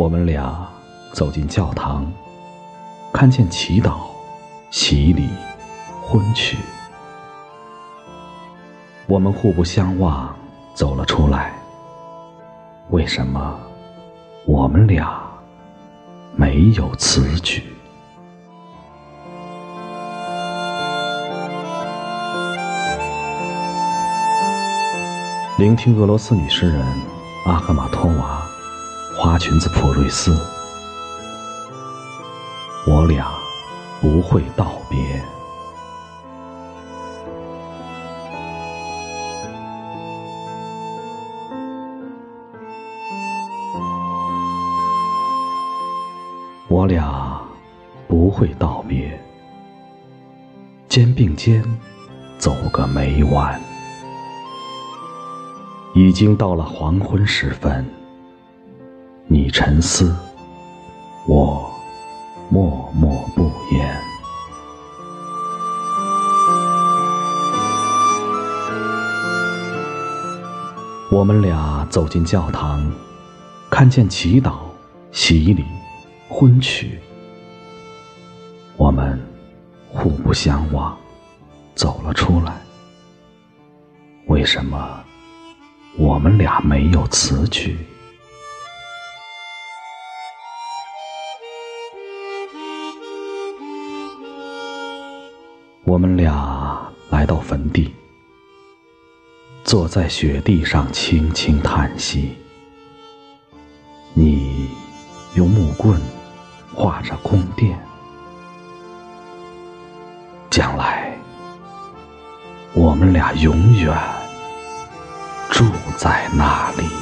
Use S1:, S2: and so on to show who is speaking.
S1: 我们俩走进教堂，看见祈祷、洗礼、婚娶。我们互不相望，走了出来。为什么我们俩没有此举？聆听俄罗斯女诗人阿赫玛托娃《花裙子普瑞斯》，我俩不会道别。我俩不会道别，肩并肩走个没完。已经到了黄昏时分，你沉思，我默默不言。我们俩走进教堂，看见祈祷、洗礼。婚娶，我们互不相望，走了出来。为什么我们俩没有词曲？我们俩来到坟地，坐在雪地上，轻轻叹息。你用木棍。画着宫殿，将来我们俩永远住在那里。